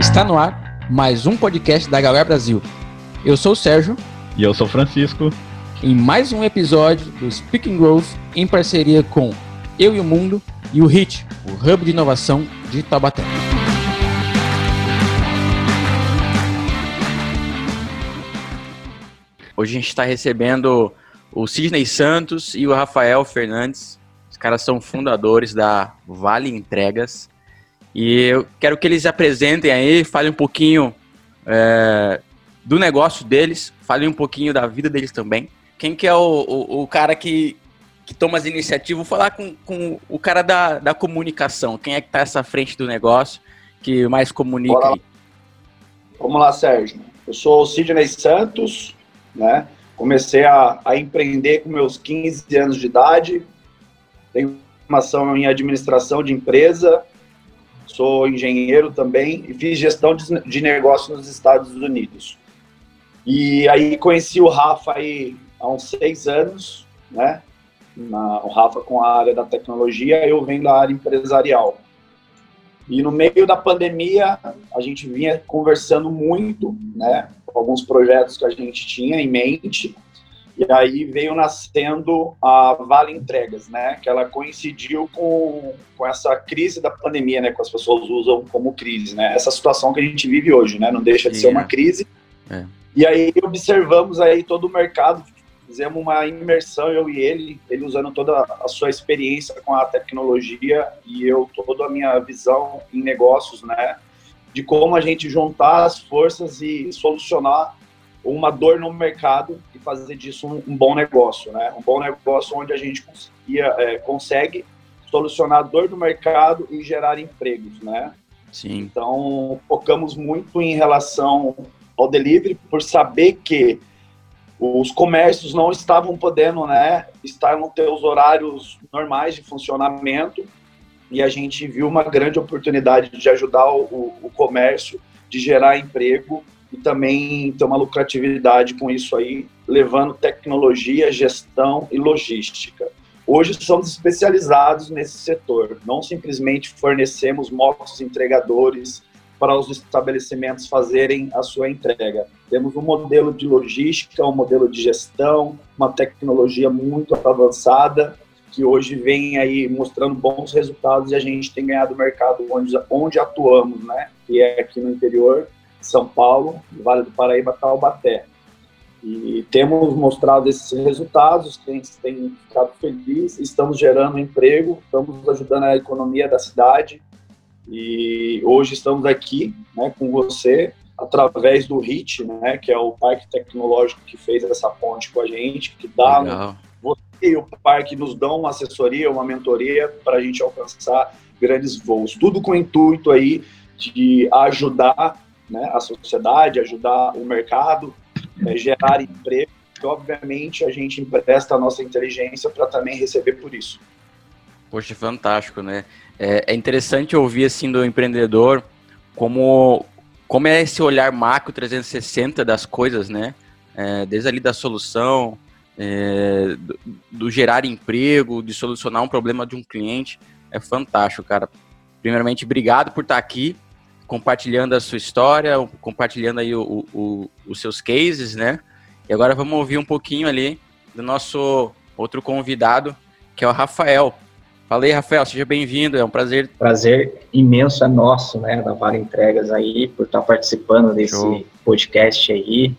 Está no ar mais um podcast da Galera Brasil. Eu sou o Sérgio. E eu sou o Francisco. Em mais um episódio do Speaking Growth em parceria com Eu e o Mundo e o HIT, o Hub de Inovação de Taubaté. Hoje a gente está recebendo o Sidney Santos e o Rafael Fernandes. Os caras são fundadores da Vale Entregas. E eu quero que eles apresentem aí, falem um pouquinho é, do negócio deles, falem um pouquinho da vida deles também. Quem que é o, o, o cara que, que toma as iniciativas? Vou falar com, com o cara da, da comunicação. Quem é que está essa frente do negócio, que mais comunica? Vamos lá, Sérgio. Eu sou o Sidney Santos, né? Comecei a, a empreender com meus 15 anos de idade. Tenho formação em administração de empresa, sou engenheiro também e fiz gestão de, de negócio nos Estados Unidos. E aí conheci o Rafa aí há uns seis anos, né? Na, o Rafa com a área da tecnologia, eu venho da área empresarial. E no meio da pandemia, a gente vinha conversando muito, né? Alguns projetos que a gente tinha em mente. E aí veio nascendo a Vale Entregas, né? Que ela coincidiu com, com essa crise da pandemia, né? Que as pessoas usam como crise, né? Essa situação que a gente vive hoje, né? Não deixa de ser uma crise. É. E aí observamos aí todo o mercado, fizemos uma imersão, eu e ele, ele usando toda a sua experiência com a tecnologia e eu toda a minha visão em negócios, né? De como a gente juntar as forças e solucionar uma dor no mercado e fazer disso um, um bom negócio, né? Um bom negócio onde a gente conseguia, é, consegue solucionar a dor do mercado e gerar empregos, né? Sim. Então, focamos muito em relação ao delivery por saber que os comércios não estavam podendo, né, estar nos seus horários normais de funcionamento e a gente viu uma grande oportunidade de ajudar o, o comércio, de gerar emprego e também ter uma lucratividade com isso aí, levando tecnologia, gestão e logística. Hoje somos especializados nesse setor, não simplesmente fornecemos motos entregadores, para os estabelecimentos fazerem a sua entrega. Temos um modelo de logística, um modelo de gestão, uma tecnologia muito avançada que hoje vem aí mostrando bons resultados e a gente tem ganhado mercado onde, onde atuamos, né? Que é aqui no interior, São Paulo, Vale do Paraíba, Taubaté. E temos mostrado esses resultados, os clientes têm ficado felizes, estamos gerando emprego, estamos ajudando a economia da cidade, e hoje estamos aqui né, com você através do HIT, né, que é o parque tecnológico que fez essa ponte com a gente, que dá Legal. você e o parque nos dão uma assessoria, uma mentoria para a gente alcançar grandes voos. Tudo com o intuito aí de ajudar né, a sociedade, ajudar o mercado, né, gerar emprego. E, obviamente, a gente empresta a nossa inteligência para também receber por isso. Poxa, fantástico, né? É, é interessante ouvir assim do empreendedor como como é esse olhar macro 360 das coisas, né? É, desde ali da solução, é, do, do, gerar emprego, de solucionar um problema de um cliente, é fantástico, cara. Primeiramente, obrigado por estar aqui, compartilhando a sua história, compartilhando aí o, o, os seus cases, né? E agora vamos ouvir um pouquinho ali do nosso outro convidado, que é o Rafael. Fala aí, Rafael, seja bem-vindo, é um prazer. Prazer imenso é nosso, né, da Vale Entregas aí, por estar participando desse Show. podcast aí.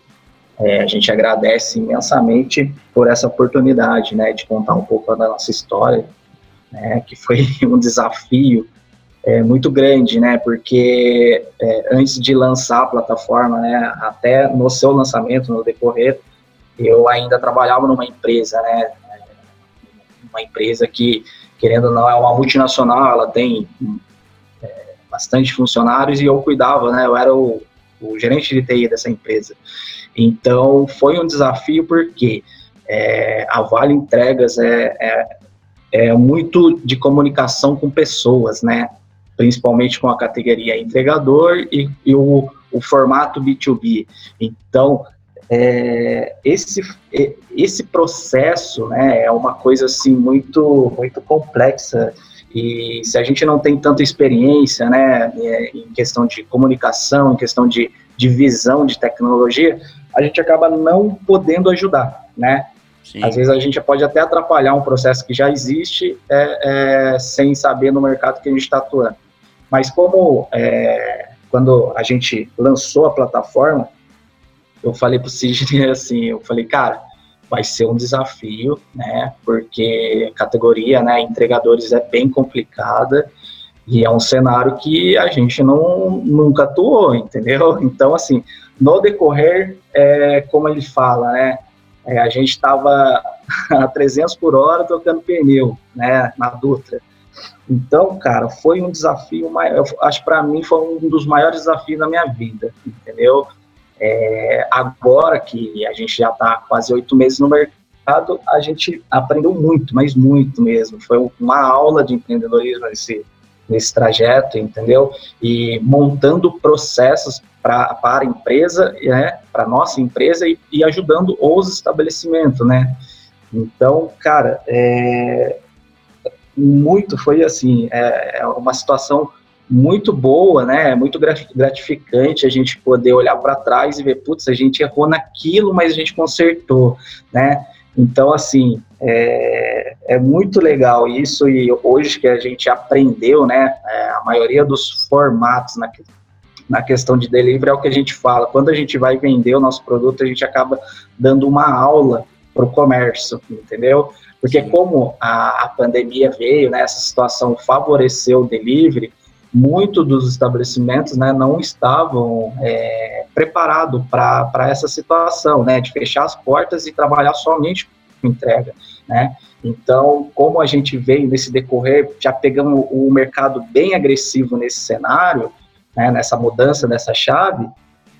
É, a gente agradece imensamente por essa oportunidade, né, de contar um pouco da nossa história, né, que foi um desafio é, muito grande, né, porque é, antes de lançar a plataforma, né, até no seu lançamento, no decorrer, eu ainda trabalhava numa empresa, né, uma empresa que querendo ou não, é uma multinacional, ela tem é, bastante funcionários e eu cuidava, né? Eu era o, o, gerente de TI dessa empresa. Então, foi um desafio porque é, a Vale Entregas é, é, é muito de comunicação com pessoas, né? Principalmente com a categoria entregador e, e o, o formato B2B. Então, é, esse, esse processo né, é uma coisa assim muito, muito complexa E se a gente não tem tanta experiência, né, é, em questão de comunicação, em questão de, de visão de tecnologia, a gente acaba não podendo ajudar, né? Sim. Às vezes a gente pode até atrapalhar um processo que já existe é, é, sem saber no mercado que a gente está atuando. Mas como é, quando a gente lançou a plataforma, eu falei para o Sidney assim, eu falei, cara, vai ser um desafio, né? Porque a categoria, né, entregadores é bem complicada e é um cenário que a gente não nunca atuou, entendeu? Então, assim, no decorrer, é, como ele fala, né? É, a gente estava a 300 por hora tocando pneu, né, na Dutra. Então, cara, foi um desafio maior. Acho para mim foi um dos maiores desafios da minha vida, entendeu? É, agora que a gente já está quase oito meses no mercado, a gente aprendeu muito, mas muito mesmo. Foi uma aula de empreendedorismo nesse, nesse trajeto, entendeu? E montando processos pra, para a empresa, né, para nossa empresa e, e, ajudando os estabelecimentos, né? Então, cara, é, muito foi assim, é, é uma situação muito boa, né? Muito gratificante a gente poder olhar para trás e ver, putz, a gente errou naquilo, mas a gente consertou, né? Então, assim, é, é muito legal isso e hoje que a gente aprendeu, né? É, a maioria dos formatos na, na questão de delivery é o que a gente fala. Quando a gente vai vender o nosso produto, a gente acaba dando uma aula para o comércio, entendeu? Porque como a, a pandemia veio, né, essa situação favoreceu o delivery, muitos dos estabelecimentos né, não estavam é, preparados para essa situação, né, de fechar as portas e trabalhar somente com entrega, né. Então, como a gente veio nesse decorrer, já pegamos o mercado bem agressivo nesse cenário, né, nessa mudança dessa chave,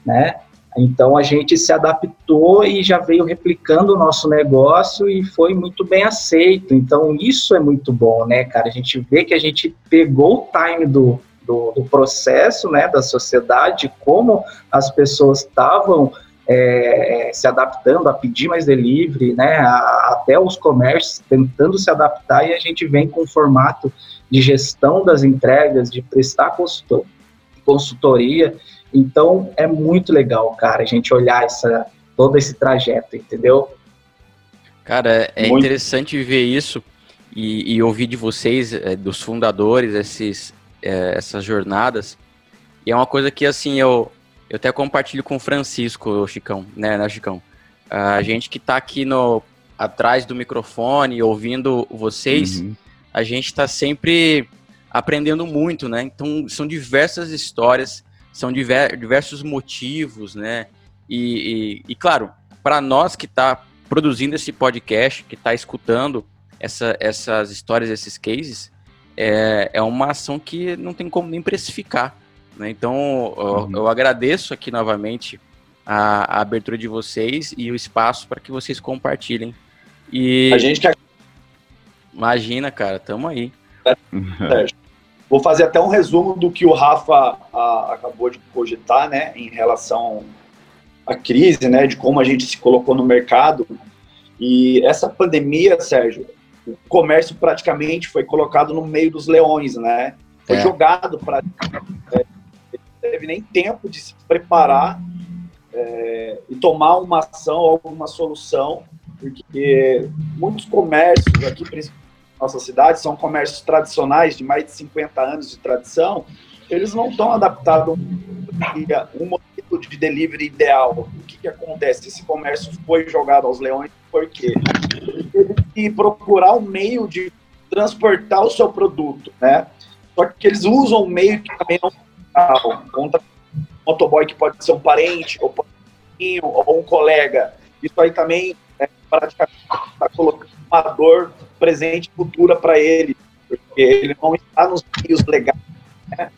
né, então a gente se adaptou e já veio replicando o nosso negócio e foi muito bem aceito. Então isso é muito bom, né, cara? A gente vê que a gente pegou o time do, do, do processo, né, da sociedade, como as pessoas estavam é, se adaptando a pedir mais delivery, né, a, até os comércios tentando se adaptar e a gente vem com um formato de gestão das entregas, de prestar consultor, consultoria então é muito legal, cara, a gente olhar essa, todo esse trajeto, entendeu? Cara, é muito. interessante ver isso e, e, ouvir de vocês, é, dos fundadores, esses, é, essas jornadas. E é uma coisa que, assim, eu, eu até compartilho com o Francisco, Chicão, né, né Chicão? A gente que está aqui no, atrás do microfone, ouvindo vocês, uhum. a gente está sempre aprendendo muito, né? Então, são diversas histórias são diver, diversos motivos, né? E, e, e claro, para nós que está produzindo esse podcast, que está escutando essa, essas histórias, esses cases, é, é uma ação que não tem como nem precificar. Né? Então, uhum. eu, eu, agradeço aqui novamente a, a, abertura de vocês e o espaço para que vocês compartilhem. E a gente quer. Imagina, cara, tamo aí. É, Vou fazer até um resumo do que o Rafa a, acabou de cogitar, né, em relação à crise, né, de como a gente se colocou no mercado. E essa pandemia, Sérgio, o comércio praticamente foi colocado no meio dos leões, né? Foi é. jogado para. É, não teve nem tempo de se preparar é, e tomar uma ação, alguma solução, porque muitos comércios aqui, principalmente nossa cidade, são comércios tradicionais de mais de 50 anos de tradição, eles não estão adaptados a um modelo de delivery ideal. O que, que acontece? Esse comércio foi jogado aos leões por quê? Que procurar um meio de transportar o seu produto, né? Só que eles usam um meio que também não é contra um motoboy que pode ser um parente, ou, um colega. Isso aí também praticamente está colocando uma dor presente e futura para ele, porque ele não está nos meios legais. Né?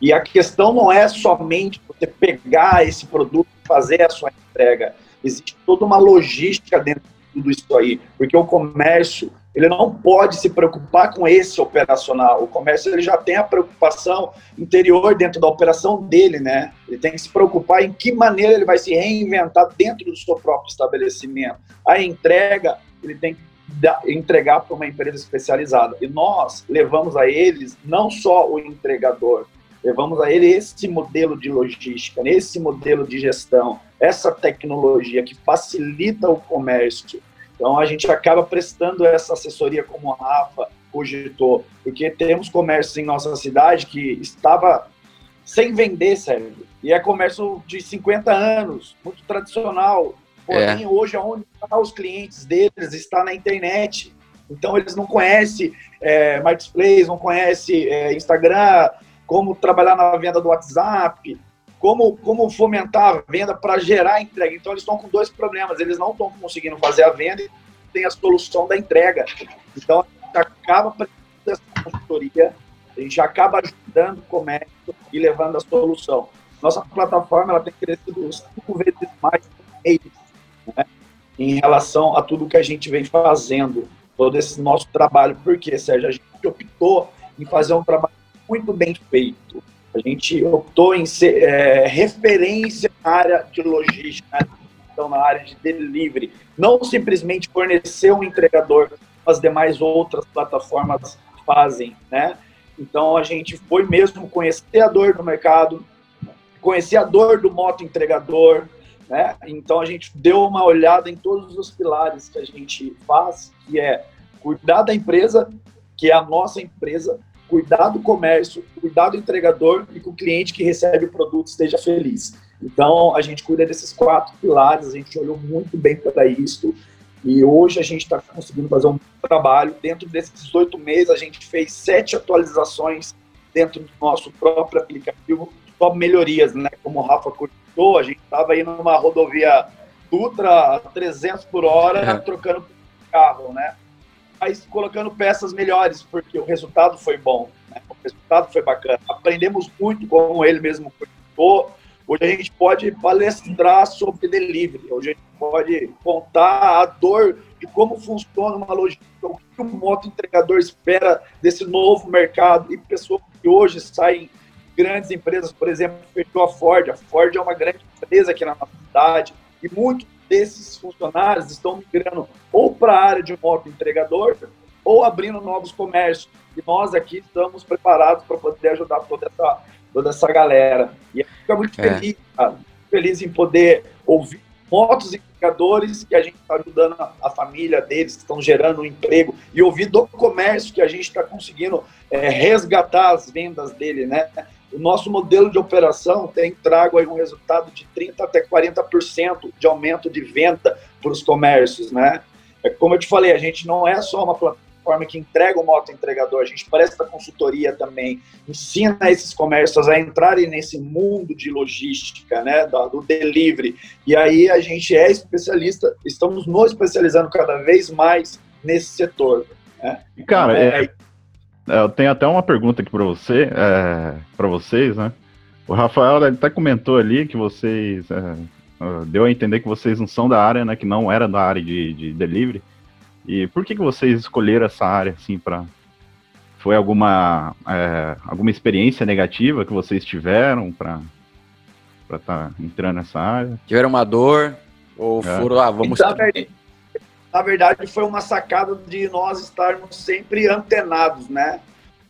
E a questão não é somente você pegar esse produto e fazer a sua entrega. Existe toda uma logística dentro de tudo isso aí, porque o comércio ele não pode se preocupar com esse operacional. O comércio ele já tem a preocupação interior dentro da operação dele, né? Ele tem que se preocupar em que maneira ele vai se reinventar dentro do seu próprio estabelecimento. A entrega ele tem que entregar para uma empresa especializada. E nós levamos a eles não só o entregador, levamos a ele esse modelo de logística, esse modelo de gestão, essa tecnologia que facilita o comércio. Então a gente acaba prestando essa assessoria como a Rafa cogitou, porque temos comércios em nossa cidade que estava sem vender, Sérgio. E é comércio de 50 anos, muito tradicional. Porém, é. hoje, onde estão os clientes deles está na internet. Então, eles não conhecem é, marketplace, não conhecem é, Instagram, como trabalhar na venda do WhatsApp, como, como fomentar a venda para gerar entrega. Então, eles estão com dois problemas. Eles não estão conseguindo fazer a venda e tem a solução da entrega. Então, a gente acaba precisando dessa consultoria, a gente acaba ajudando o comércio e levando a solução. Nossa plataforma ela tem crescido cinco vezes mais né, em relação a tudo que a gente vem fazendo, todo esse nosso trabalho. Por quê, Sérgio? A gente optou em fazer um trabalho muito bem feito. A gente optou em ser é, referência na área de logística, né? então na área de delivery. Não simplesmente fornecer um entregador, as demais outras plataformas fazem, né? Então a gente foi mesmo conhecer a dor do mercado, conhecer a dor do moto entregador, né? Então a gente deu uma olhada em todos os pilares que a gente faz, que é cuidar da empresa, que é a nossa empresa, cuidar do comércio, cuidar do entregador e que o cliente que recebe o produto esteja feliz. Então a gente cuida desses quatro pilares, a gente olhou muito bem para isso e hoje a gente está conseguindo fazer um trabalho. Dentro desses oito meses, a gente fez sete atualizações dentro do nosso próprio aplicativo, só melhorias, né? Como o Rafa cortou, a gente estava aí numa rodovia Dutra a 300 por hora, é. trocando carro, né? Mas colocando peças melhores, porque o resultado foi bom, né? o resultado foi bacana. Aprendemos muito, como ele mesmo Hoje a gente pode palestrar sobre delivery, hoje a gente pode contar a dor de como funciona uma logística, o que o moto entregador espera desse novo mercado e pessoas que hoje saem grandes empresas, por exemplo, fechou a Ford. A Ford é uma grande empresa aqui na nossa cidade e muitos desses funcionários estão migrando ou para a área de moto entregador ou abrindo novos comércios. E nós aqui estamos preparados para poder ajudar toda essa toda essa galera. E fica muito é. feliz, cara, feliz em poder ouvir motos indicadores que a gente está ajudando a, a, família deles, que estão gerando um emprego, e ouvir do comércio que a gente está conseguindo é, resgatar as vendas dele, né? O nosso modelo de operação tem trago aí um resultado de 30% até 40% de aumento de venda para os comércios, né? É, como eu te falei, a gente não é só uma plataforma forma que entrega o moto entregador, a gente presta consultoria também, ensina esses comércios a entrarem nesse mundo de logística, né, do delivery. E aí a gente é especialista, estamos nos especializando cada vez mais nesse setor. Né? Cara, então, é, é, eu tenho até uma pergunta aqui para você, é, para vocês, né? O Rafael até comentou ali que vocês é, deu a entender que vocês não são da área, né? Que não era da área de, de delivery. E por que, que vocês escolheram essa área, assim, para Foi alguma, é, alguma experiência negativa que vocês tiveram para estar tá entrando nessa área? Tiveram uma dor? Ou é. foram, ah, vamos... Verdade, na verdade, foi uma sacada de nós estarmos sempre antenados, né?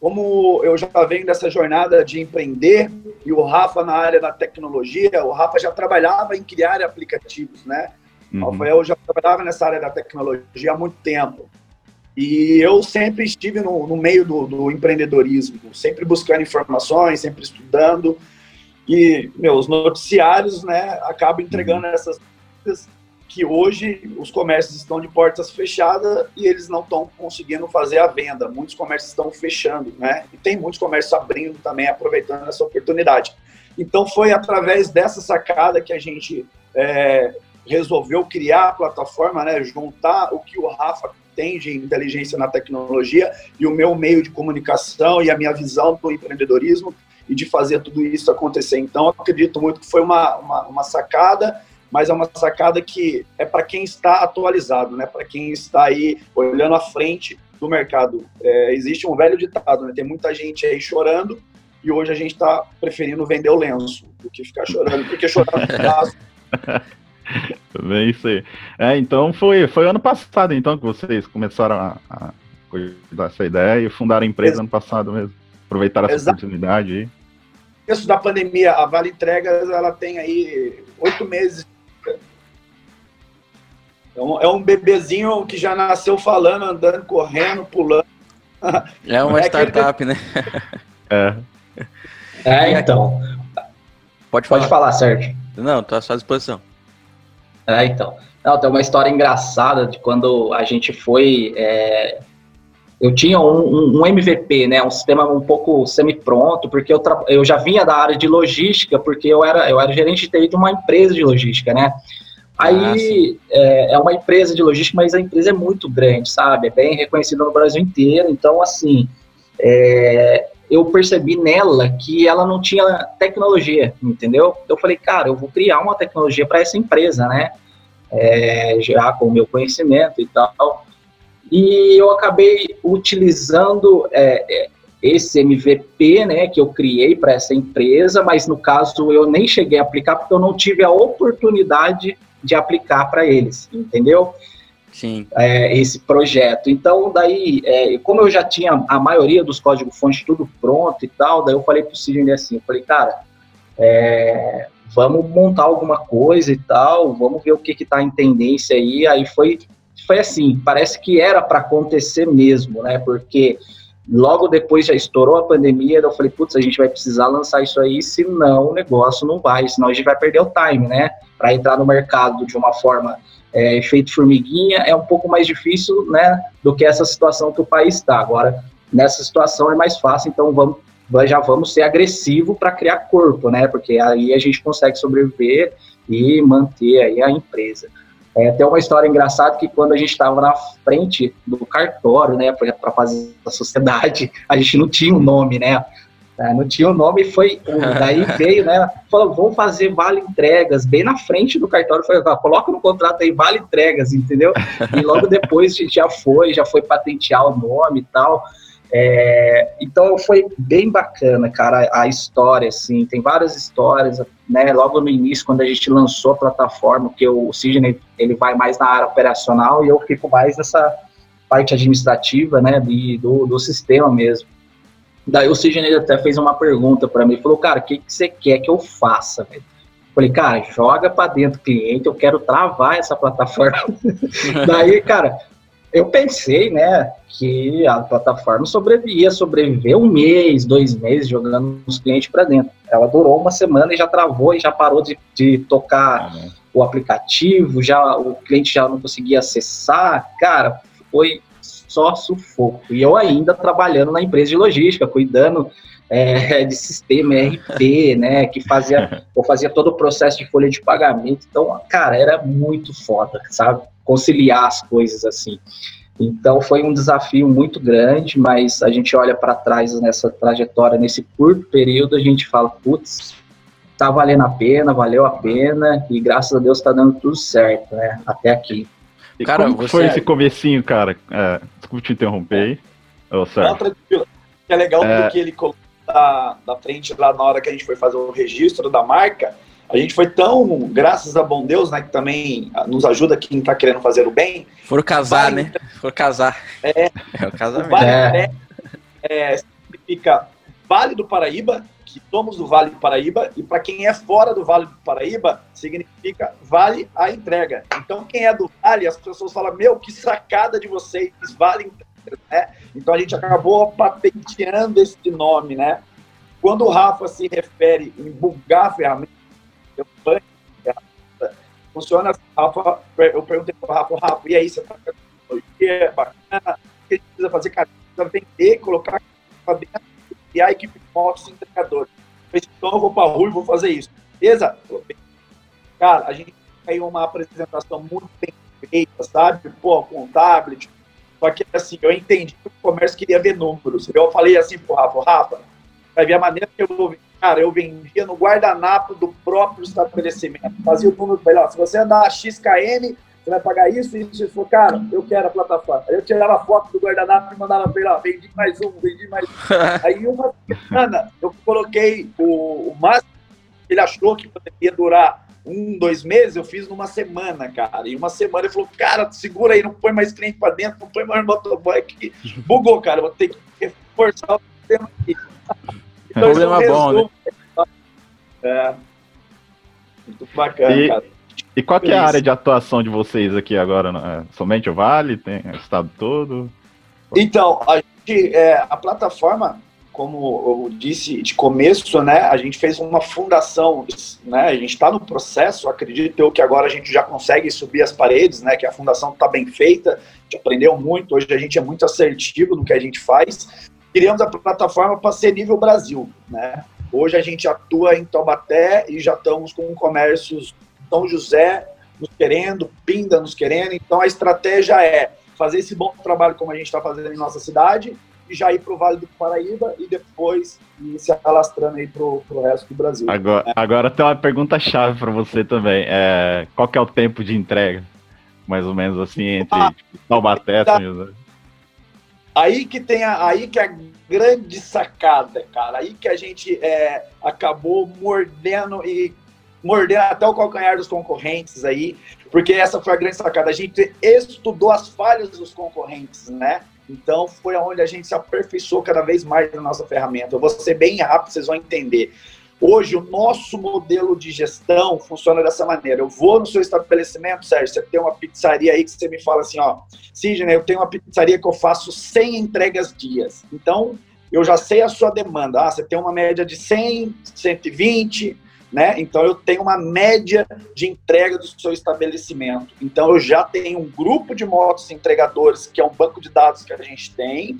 Como eu já venho dessa jornada de empreender, e o Rafa na área da tecnologia, o Rafa já trabalhava em criar aplicativos, né? Uhum. Rafael já trabalhava nessa área da tecnologia há muito tempo. E eu sempre estive no, no meio do, do, empreendedorismo, sempre buscando informações, sempre estudando. E meus noticiários né, acabam entregando uhum. essas coisas que hoje os comércios estão de portas fechadas e eles não estão conseguindo fazer a venda. Muitos comércios estão fechando, né? E tem muitos comércios abrindo também, aproveitando essa oportunidade. Então foi através dessa sacada que a gente é, resolveu criar a plataforma, né, juntar o que o Rafa tem de inteligência na tecnologia e o meu meio de comunicação e a minha visão do empreendedorismo e de fazer tudo isso acontecer. Então, acredito muito que foi uma, uma, uma sacada, mas é uma sacada que é para quem está atualizado, né? para quem está aí olhando à frente do mercado. É, existe um velho ditado, né? tem muita gente aí chorando e hoje a gente está preferindo vender o lenço do que ficar chorando, porque chorando É isso aí. É, então foi, foi ano passado então que vocês começaram a, a cuidar dessa ideia e fundaram a empresa Ex ano passado mesmo. Aproveitaram essa Exato. oportunidade aí. Isso da pandemia, a Vale Entregas ela tem aí oito meses. Então, é um bebezinho que já nasceu falando, andando, correndo, pulando. É uma é startup, aquele... né? É. É, então. Pode falar. Pode falar, Sérgio. Não, tô à sua disposição. É, então. Não, tem uma história engraçada de quando a gente foi. É, eu tinha um, um, MVP, né, um sistema um pouco semi-pronto, porque eu, eu já vinha da área de logística, porque eu era, eu era gerente de TI de uma empresa de logística, né? Aí ah, é, é, uma empresa de logística, mas a empresa é muito grande, sabe? É bem reconhecida no Brasil inteiro. Então, assim, é, eu percebi nela que ela não tinha tecnologia, entendeu? Eu falei, cara, eu vou criar uma tecnologia para essa empresa, né? É, já com o meu conhecimento e tal. E eu acabei utilizando é, é esse MVP, né, que eu criei para essa empresa, mas no caso eu nem cheguei a aplicar porque eu não tive a oportunidade de aplicar para eles, entendeu? Sim. É, esse projeto. Então, daí, é, como eu já tinha a maioria dos códigos-fontes tudo pronto e tal, daí eu falei para o Sidney assim, eu falei, cara, é, vamos montar alguma coisa e tal, vamos ver o que está em tendência aí. Aí foi, foi assim, parece que era para acontecer mesmo, né? Porque logo depois já estourou a pandemia, eu falei, putz, a gente vai precisar lançar isso aí, senão o negócio não vai, senão a gente vai perder o time, né? Para entrar no mercado de uma forma é, efeito formiguinha é um pouco mais difícil, né, do que essa situação que o país está. Agora, nessa situação é mais fácil, então vamos, já vamos ser agressivo para criar corpo, né, porque aí a gente consegue sobreviver e manter aí a empresa. É, tem uma história engraçada que quando a gente estava na frente do cartório, né, para fazer a sociedade, a gente não tinha um nome, né, é, não tinha o nome, foi. Daí veio, né? Falou, vamos fazer vale entregas, bem na frente do cartório. Foi, coloca no contrato aí, vale entregas, entendeu? E logo depois a gente já foi, já foi patentear o nome e tal. É, então foi bem bacana, cara, a história, assim, tem várias histórias, né, logo no início, quando a gente lançou a plataforma, que o Sidney, ele vai mais na área operacional e eu fico mais nessa parte administrativa, né, do, do sistema mesmo. Daí o Sidney até fez uma pergunta para mim, falou, cara, o que, que você quer que eu faça, velho? Falei, cara, joga para dentro cliente, eu quero travar essa plataforma. Daí, cara, eu pensei, né, que a plataforma sobrevivia, sobreviver um mês, dois meses jogando os clientes para dentro. Ela durou uma semana e já travou e já parou de, de tocar uhum. o aplicativo, já o cliente já não conseguia acessar. Cara, foi só sufoco. E eu ainda trabalhando na empresa de logística, cuidando é, de sistema RP, né, que fazia, eu fazia todo o processo de folha de pagamento. Então, cara, era muito foda, sabe? Conciliar as coisas assim. Então, foi um desafio muito grande, mas a gente olha para trás nessa trajetória, nesse curto período, a gente fala, putz, tá valendo a pena, valeu a pena, e graças a Deus está dando tudo certo, né, até aqui. E cara, como foi esse comecinho, cara? É, desculpa te interromper aí. Oh, Não, tranquilo. É legal é... porque ele colocou da, da frente lá na hora que a gente foi fazer o registro da marca. A gente foi tão, graças a bom Deus, né, que também nos ajuda quem está querendo fazer o bem. Foram casar, né? Foram casar. É, é o casamento. O vale é. É, significa Vale do Paraíba, que somos do Vale do Paraíba, e para quem é fora do Vale do Paraíba, significa Vale a entrega. Então, quem é do Vale, as pessoas falam, meu, que sacada de vocês, Vale entrega, né? Então, a gente acabou patenteando esse nome, né? Quando o Rafa se refere em bugar a ferramenta, funciona Rafa, eu perguntei para o Rafa, Rafa, e aí, você tá com tecnologia bacana, o que a gente precisa fazer? Cara, precisa vender, colocar para dentro e a equipe de office entregador. Então eu vou para a rua e vou fazer isso. Beleza? Cara, a gente tem uma apresentação muito bem feita, sabe? Pô, com tablet. Só que assim, eu entendi que o comércio queria ver números. Eu falei assim pro Rafa, Rafa, vai ver a maneira que eu vou Cara, eu vendia no guardanapo do próprio estabelecimento. Fazia o número melhor. Se você andar XKM, você vai pagar isso e isso. Falou, cara, eu quero a plataforma. Aí eu tirava foto do guardanapo e mandava pra ele, ó, vendi mais um, vendi mais um. Aí uma semana eu coloquei o, o máximo que ele achou que poderia durar um, dois meses, eu fiz numa semana, cara. E uma semana ele falou, cara, segura aí, não põe mais cliente para dentro, não põe mais motoboy aqui. Bugou, cara, vou ter que reforçar o sistema aqui. Então, Problema bom, né? É. Muito bacana, e, cara. E qual que é a área de atuação de vocês aqui agora? Né? É somente o Vale? Tem o estado todo? Então, a, gente, é, a plataforma, como eu disse de começo, né, a gente fez uma fundação, né, a gente está no processo, acredito eu que agora a gente já consegue subir as paredes, né, que a fundação está bem feita, a gente aprendeu muito, hoje a gente é muito assertivo no que a gente faz, criamos a plataforma para ser nível Brasil, né, hoje a gente atua em Taubaté e já estamos com comércios São José nos querendo, Pinda nos querendo, então a estratégia é fazer esse bom trabalho como a gente está fazendo em nossa cidade e já ir para o Vale do Paraíba e depois ir se alastrando aí para o resto do Brasil. Agora, é. agora tem uma pergunta chave para você também. É, qual que é o tempo de entrega? Mais ou menos assim, entre ah, Taubaté e São José. Aí que tem a, aí que a grande sacada, cara. Aí que a gente é, acabou mordendo e mordendo até o calcanhar dos concorrentes aí, porque essa foi a grande sacada. A gente estudou as falhas dos concorrentes, né? Então foi aonde a gente se aperfeiçoou cada vez mais na nossa ferramenta. Eu vou ser bem rápido, vocês vão entender. Hoje, o nosso modelo de gestão funciona dessa maneira. Eu vou no seu estabelecimento, Sérgio, você tem uma pizzaria aí que você me fala assim, ó, Sidney, eu tenho uma pizzaria que eu faço 100 entregas dias. Então, eu já sei a sua demanda. Ah, você tem uma média de 100, 120, né? Então eu tenho uma média de entrega do seu estabelecimento. Então eu já tenho um grupo de motos entregadores, que é um banco de dados que a gente tem.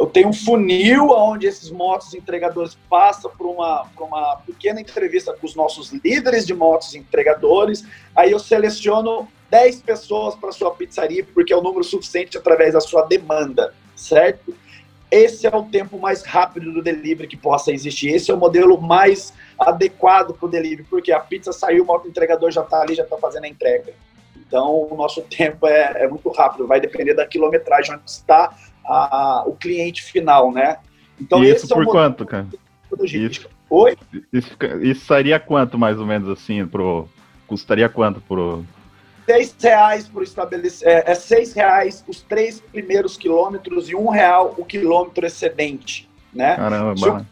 Eu tenho um funil onde esses motos entregadores passam por uma, por uma pequena entrevista com os nossos líderes de motos entregadores. Aí eu seleciono 10 pessoas para sua pizzaria, porque é o número suficiente através da sua demanda, certo? Esse é o tempo mais rápido do delivery que possa existir. Esse é o modelo mais adequado para o delivery, porque a pizza saiu, o moto entregador já está ali, já está fazendo a entrega. Então, o nosso tempo é, é, muito rápido, vai depender da quilometragem onde está a, o cliente final, né? Então, isso por é quanto, cara? Isso, Oi? Isso, isso seria quanto, mais ou menos, assim, pro... Custaria quanto pro, seis reais por estabelecer, é, é seis reais os três primeiros quilômetros e um real o quilômetro excedente, né? Caramba.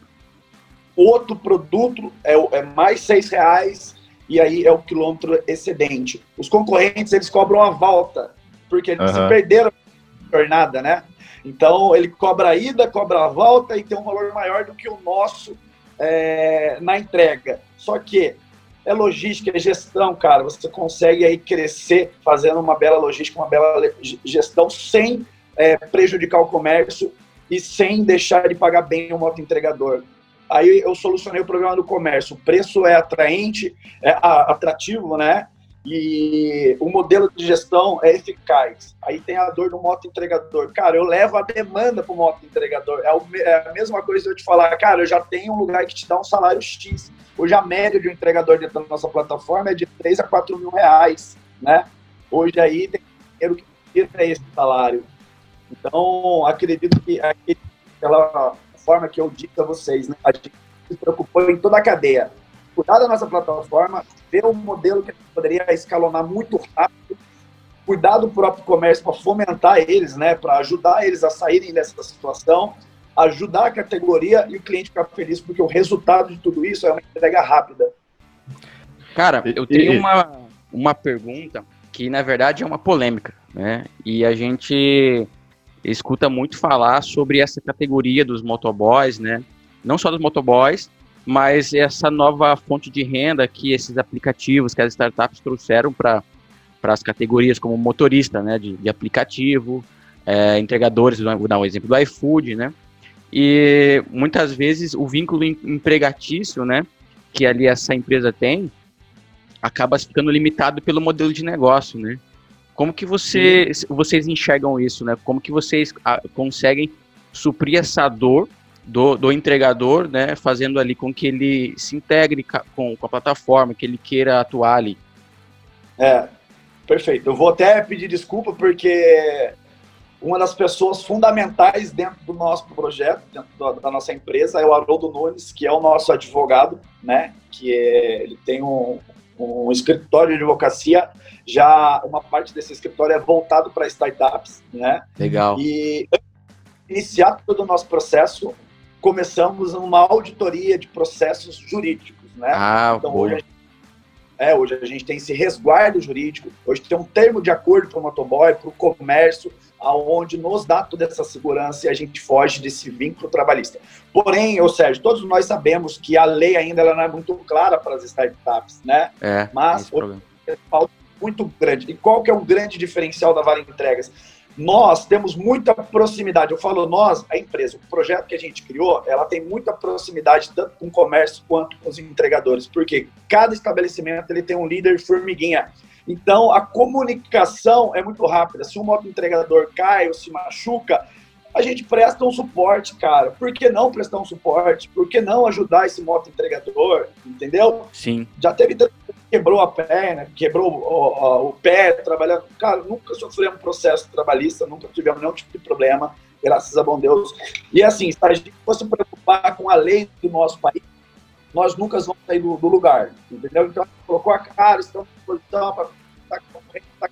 Outro produto é, é mais seis reais e aí é o quilômetro excedente. Os concorrentes eles cobram a volta porque eles uhum. se perderam a jornada, né? Então ele cobra a ida, cobra a volta e tem um valor maior do que o nosso é, na entrega. Só que é logística, é gestão, cara. Você consegue aí crescer fazendo uma bela logística, uma bela gestão sem é, prejudicar o comércio e sem deixar de pagar bem o moto entregador. Aí eu solucionei o problema do comércio. O preço é atraente, é atrativo, né? E o modelo de gestão é eficaz. Aí tem a dor do moto entregador. Cara, eu levo a demanda para o moto entregador. É, é, a mesma coisa eu te falar, cara, eu já tenho um lugar que te dá um salário X. Hoje a média de um entregador dentro da nossa plataforma é de 3 a 4 mil reais, né? Hoje aí tem dinheiro que tira esse salário. Então, acredito que aquela forma que eu disse a vocês, né? A gente se preocupou em toda a cadeia cuidar da nossa plataforma, ver um modelo que poderia escalonar muito rápido, cuidar do próprio comércio para fomentar eles, né, para ajudar eles a saírem dessa situação, ajudar a categoria e o cliente ficar feliz, porque o resultado de tudo isso é uma entrega rápida. Cara, eu tenho uma, uma pergunta que, na verdade, é uma polêmica, né? E a gente escuta muito falar sobre essa categoria dos motoboys, né? Não só dos motoboys, mas essa nova fonte de renda que esses aplicativos, que as startups trouxeram para as categorias como motorista, né, de, de aplicativo, é, entregadores, vou dar um exemplo do iFood, né, e muitas vezes o vínculo empregatício, né, que ali essa empresa tem, acaba ficando limitado pelo modelo de negócio, né. Como que você, vocês enxergam isso, né? Como que vocês a, ah, conseguem suprir essa dor do, do entregador, né, fazendo ali com que ele se integre com, com a plataforma, que ele queira atuar ali. É, perfeito. Eu vou até pedir desculpa porque uma das pessoas fundamentais dentro do nosso projeto, dentro da nossa empresa, é o Haroldo Nunes, que é o nosso advogado, né? Que é, ele tem um, um escritório de advocacia, já uma parte desse escritório é voltado para startups, né? Legal. E iniciar todo o nosso processo, começamos uma auditoria de processos jurídicos, né? Ah, então, boa. Hoje, é, hoje a gente tem esse resguardo jurídico, hoje tem um termo de acordo para o motoboy, para o comércio, aonde nos dá toda essa segurança e a gente foge desse vínculo trabalhista. Porém, ou Sérgio, todos nós sabemos que a lei ainda ela não é muito clara para as startups, né? É, Mas é falta muito grande. E qual que é o grande diferencial da Vale Entregas? Nós temos muita proximidade. Eu falo nós, a empresa, o projeto que a gente criou, ela tem muita proximidade tanto com o comércio quanto com os entregadores, porque cada estabelecimento ele tem um líder formiguinha. Então, a comunicação é muito rápida. Se um moto entregador cai ou se machuca, a gente presta um suporte, cara. Por que não prestar um suporte? Por que não ajudar esse moto entregador? Entendeu? Sim. Já teve quebrou a perna, quebrou o, o, o pé, trabalhando. Cara, nunca sofremos um processo trabalhista, nunca tivemos nenhum tipo de problema, graças a bom Deus. E assim, se a gente fosse preocupar com a lei do nosso país, nós nunca vamos sair do, do lugar, entendeu? Então, colocou a cara, estamos à disposição para tá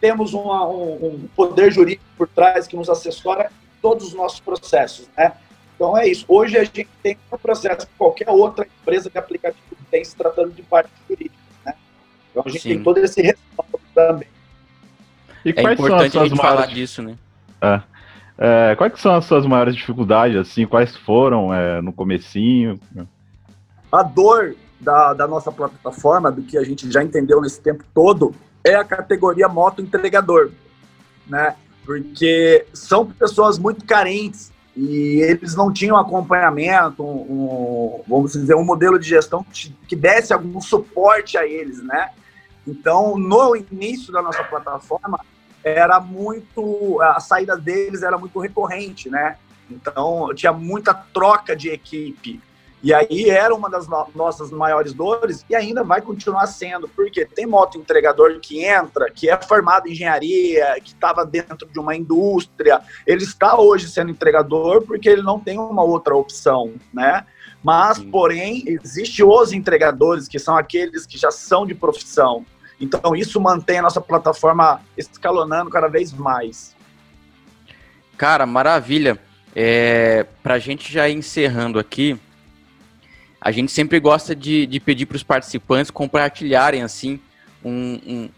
temos uma, um, um, poder jurídico por trás que nos assessora em todos os nossos processos, né? Então é isso. Hoje a gente tem um processo que qualquer outra empresa de aplicativo tem se tratando de parte jurídica, né? Então a gente Sim. tem todo esse respaldo também. E é importante a gente maiores... falar disso, né? É. É, quais são as suas maiores dificuldades, assim, quais foram é, no comecinho? A dor da, da nossa plataforma, do que a gente já entendeu nesse tempo todo, é a categoria moto entregador, né? Porque são pessoas muito carentes e eles não tinham acompanhamento, um, um, vamos dizer, um modelo de gestão que, que desse algum suporte a eles, né? Então, no início da nossa plataforma, era muito, a saída deles era muito recorrente, né? Então, tinha muita troca de equipe. E aí era uma das no nossas maiores dores e ainda vai continuar sendo, porque tem moto entregador que entra, que é formado em engenharia, que estava dentro de uma indústria, ele está hoje sendo entregador porque ele não tem uma outra opção, né? Mas, Sim. porém, existe os entregadores, que são aqueles que já são de profissão. Então, isso mantém a nossa plataforma escalonando cada vez mais. Cara, maravilha. É, Para a gente já ir encerrando aqui, a gente sempre gosta de, de pedir para os participantes compartilharem assim um, um,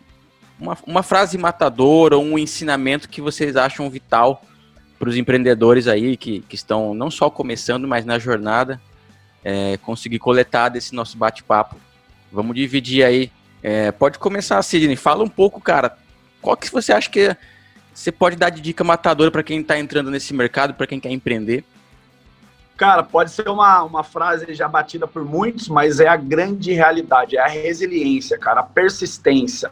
uma, uma frase matadora um ensinamento que vocês acham vital para os empreendedores aí que, que estão não só começando, mas na jornada, é, conseguir coletar desse nosso bate-papo. Vamos dividir aí. É, pode começar, Sidney. Fala um pouco, cara. Qual que você acha que você pode dar de dica matadora para quem está entrando nesse mercado, para quem quer empreender? Cara, pode ser uma, uma frase já batida por muitos, mas é a grande realidade, é a resiliência, cara, a persistência,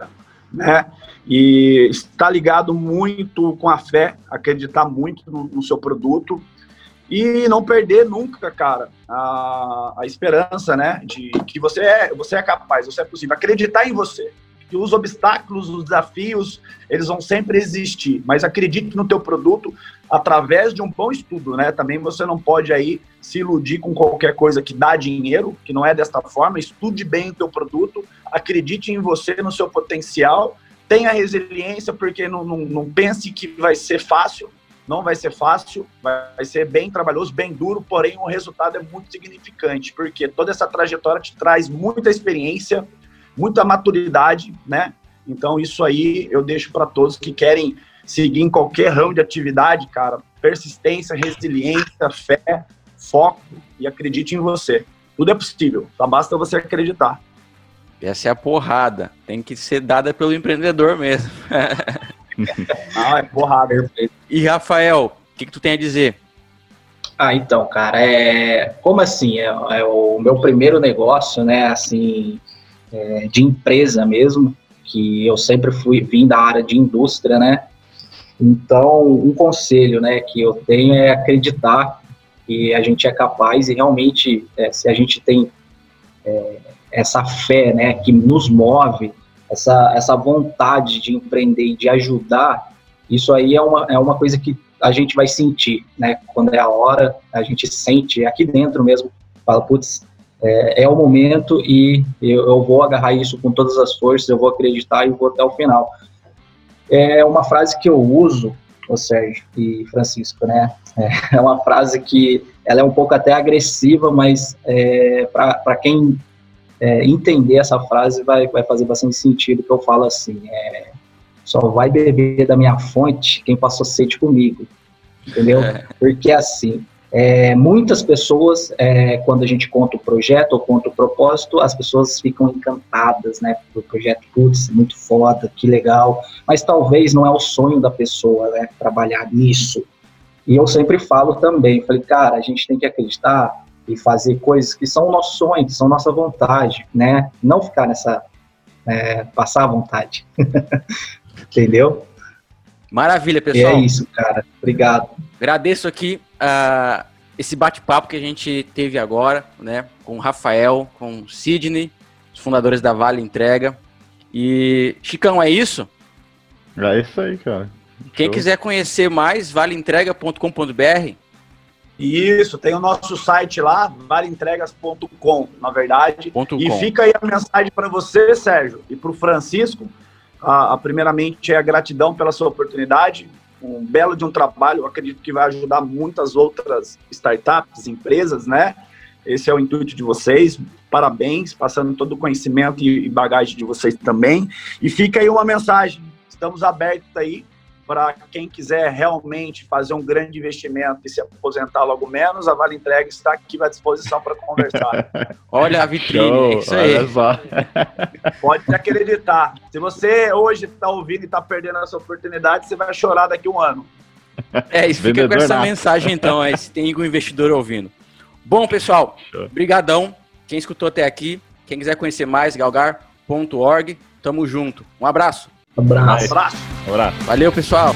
né? E está ligado muito com a fé, acreditar muito no, no seu produto e não perder nunca, cara, a, a esperança, né? De que você é, você é capaz, você é possível, acreditar em você que os obstáculos, os desafios, eles vão sempre existir, mas acredite no teu produto através de um bom estudo, né? Também você não pode aí se iludir com qualquer coisa que dá dinheiro, que não é desta forma, estude bem o teu produto, acredite em você, no seu potencial, tenha resiliência, porque não, não, não pense que vai ser fácil, não vai ser fácil, vai ser bem trabalhoso, bem duro, porém o resultado é muito significante, porque toda essa trajetória te traz muita experiência, muita maturidade, né? Então, isso aí eu deixo para todos que querem seguir em qualquer ramo de atividade, cara. Persistência, resiliência, fé, foco e acredite em você. Tudo é possível, só basta você acreditar. Essa é a porrada. Tem que ser dada pelo empreendedor mesmo. ah, é porrada. E Rafael, o que, que tu tem a dizer? Ah, então, cara, é como assim? É, é o meu primeiro negócio, né? Assim, é, de empresa mesmo, que eu sempre fui vim da área de indústria, né? Então, um conselho, né, que eu tenho é acreditar que a gente é capaz e realmente, é, se a gente tem é, essa fé, né, que nos move, essa, essa vontade de empreender e de ajudar, isso aí é uma, é uma coisa que a gente vai sentir, né, quando é a hora, a gente sente aqui dentro mesmo, fala, putz, é, é o momento e eu, eu, vou agarrar isso com todas as forças, eu vou acreditar e vou até o final. É uma frase que eu uso, o Sérgio e Francisco, né? É uma frase que ela é um pouco até agressiva, mas é, para quem é, entender essa frase vai, vai fazer bastante sentido que eu falo assim, é, só vai beber da minha fonte quem passou sede comigo, entendeu? É. Porque assim, é, muitas pessoas, é, quando a gente conta o projeto ou conta o propósito, as pessoas ficam encantadas, né? O projeto, putz, muito foda, que legal. Mas talvez não é o sonho da pessoa, né? Trabalhar nisso. E eu sempre falo também, falei, cara, a gente tem que acreditar e fazer coisas que são o nosso sonho, que são nossa vontade, né? Não ficar nessa, é, passar a vontade. Entendeu? Maravilha, pessoal. E é isso, cara. Obrigado. Agradeço aqui uh, esse bate-papo que a gente teve agora, né, com o Rafael, com o Sidney, os fundadores da Vale Entrega. E, Chicão, é isso? É isso aí, cara. Quem Show. quiser conhecer mais, valeentrega.com.br. Isso, tem o nosso site lá, valeentregas.com, na verdade. Ponto e com. fica aí a mensagem para você, Sérgio, e para o Francisco. A, a, primeiramente é a gratidão pela sua oportunidade um belo de um trabalho, eu acredito que vai ajudar muitas outras startups, empresas, né? Esse é o intuito de vocês. Parabéns, passando todo o conhecimento e bagagem de vocês também. E fica aí uma mensagem. Estamos abertos aí para quem quiser realmente fazer um grande investimento e se aposentar logo menos, a Vale Entrega está aqui à disposição para conversar. Olha a vitrine, Show, é isso aí. Pode acreditar. Se você hoje está ouvindo e está perdendo essa oportunidade, você vai chorar daqui a um ano. É, isso fica com essa mensagem então, aí, se tem algum investidor ouvindo. Bom, pessoal, brigadão. Quem escutou até aqui, quem quiser conhecer mais, galgar.org, tamo junto. Um abraço. Abraço. Abraço. Abraço. Valeu, pessoal.